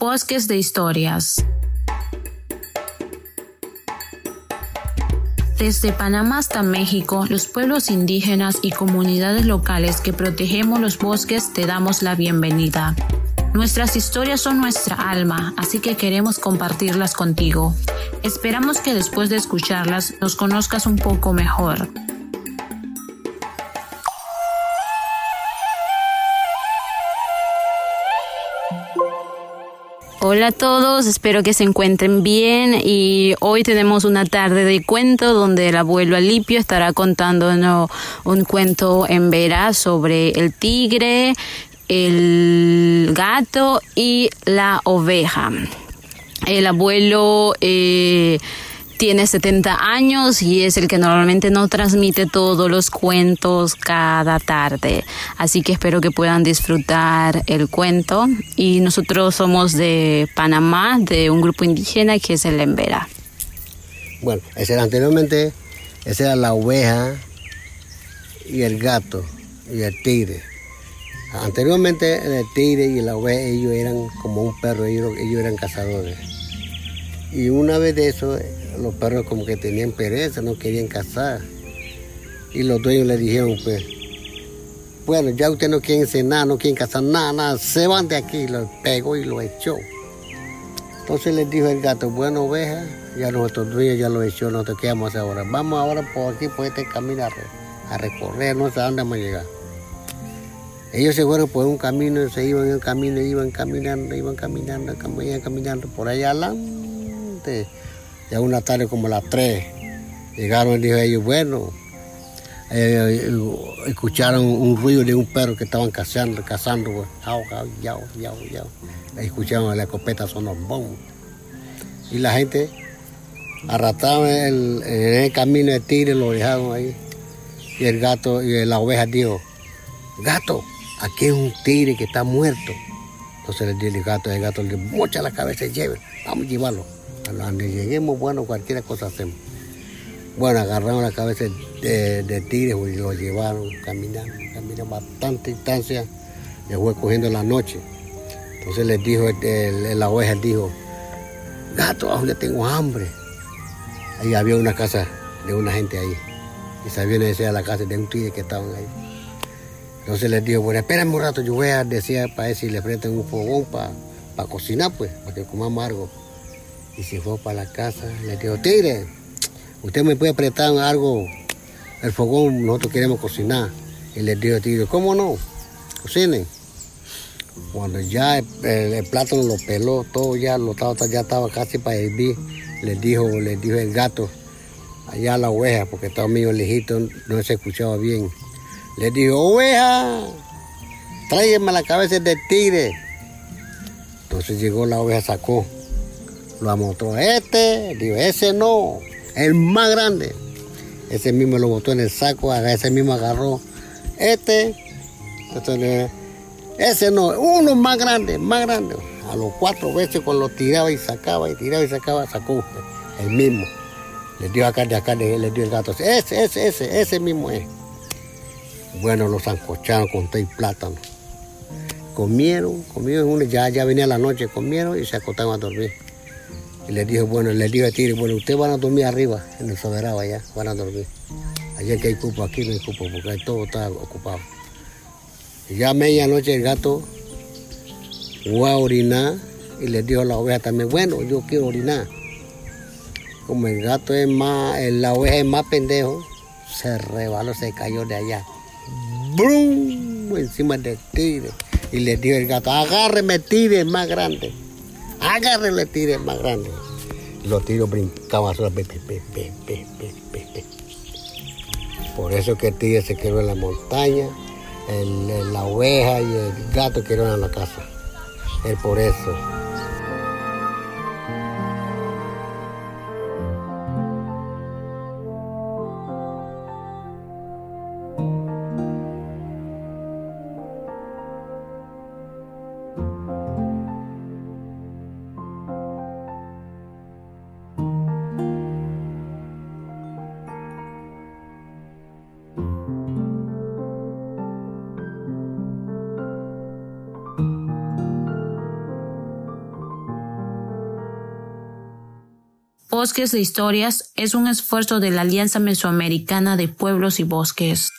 Bosques de Historias. Desde Panamá hasta México, los pueblos indígenas y comunidades locales que protegemos los bosques te damos la bienvenida. Nuestras historias son nuestra alma, así que queremos compartirlas contigo. Esperamos que después de escucharlas nos conozcas un poco mejor. Hola a todos, espero que se encuentren bien y hoy tenemos una tarde de cuento donde el abuelo Alipio estará contándonos un cuento en veras sobre el tigre, el gato y la oveja. El abuelo eh, tiene 70 años y es el que normalmente no transmite todos los cuentos cada tarde. Así que espero que puedan disfrutar el cuento. Y nosotros somos de Panamá, de un grupo indígena que es el Embera. Bueno, ese era anteriormente, esa era la oveja y el gato y el tigre. Anteriormente el tigre y la oveja ellos eran como un perro, ellos, eran cazadores. Y una vez de eso, los perros como que tenían pereza, no querían cazar. Y los dueños le dijeron, pues, bueno, ya ustedes no quieren cenar, no quieren cazar nada, nada, se van de aquí. Lo pegó y lo echó. Entonces les dijo el gato, bueno, oveja, ya nuestros dueños ya lo echó, nosotros qué vamos ahora. Vamos ahora por aquí, por este camino a, recorrer, no sé a dónde vamos a llegar. Ellos se fueron por un camino, se iban en el camino, iban caminando, iban caminando, iban caminando por allá adelante. Ya una tarde como las tres, llegaron y dijo ellos, bueno, eh, escucharon un ruido de un perro que estaban cazando, cazando, pues, yao, yao, yao, Escucharon la escopeta sonó, bom. Y la gente arrastraba en el, camino de tigre, lo dejaron ahí. Y el gato, y la oveja dijo, gato, aquí es un tigre que está muerto. Entonces le dice el gato, el gato le mocha la cabeza y lleve, vamos a llevarlo. A donde lleguemos, bueno, cualquier cosa hacemos. Bueno, agarraron la cabeza de, tigre y lo llevaron caminando, caminando bastante distancia, y fue cogiendo la noche. Entonces les dijo, la oveja dijo, gato, ya tengo hambre. Ahí había una casa de una gente ahí. Y sabían era la casa de un tigre que estaban ahí. Entonces les dijo, bueno, espérenme un rato, yo voy a decir para ver si le prestan un fogón para cocinar, pues, para que comamos algo. Y si fue para la casa, le dijo, tigre, usted me puede prestar algo, el fogón, nosotros queremos cocinar. Y le dijo, tigre, ¿cómo no? Cocinen. Cuando ya el, plátano lo peló, todo ya, lo estaba, ya estaba casi para hervir, le dijo, le dijo el gato, allá la oveja, porque estaba medio lejito, no se escuchaba bien. Le dijo, oveja, tráigame la cabeza del tigre. Entonces llegó la oveja, sacó, lo amostró. Este, dijo, ese no, el más grande. Ese mismo lo botó en el saco, ese mismo agarró. Este, ese no, uno más grande, más grande. A los cuatro veces cuando lo tiraba y sacaba y tiraba y sacaba, sacó el mismo. Le dio acá de acá, le dio el gato. Ese, ese, ese, ese mismo es. Bueno, los zancocharon con té y plátano. Comieron, comieron, ya, ya venía la noche, comieron y se acostaron a dormir. Y les dijo, bueno, les dijo a Tigre, bueno, ustedes van a dormir arriba, en el soberano allá, van a dormir. Allá que hay cupo, aquí no hay cupo, porque todo está ocupado. Ya a medianoche el gato fue a orinar y les dijo a la oveja también, bueno, yo quiero orinar. Como el gato es más, la oveja es más pendejo, se rebaló, se cayó de allá. ¡Brum! Encima del tigre. Y le dijo el gato, agárreme tigre más grande. Agárrele tigre más grande. Y los tigres brincaban. Por eso que el tigre se quedó en la montaña, la oveja y el gato quedaron en la casa. Es por eso. Bosques de Historias es un esfuerzo de la Alianza Mesoamericana de Pueblos y Bosques.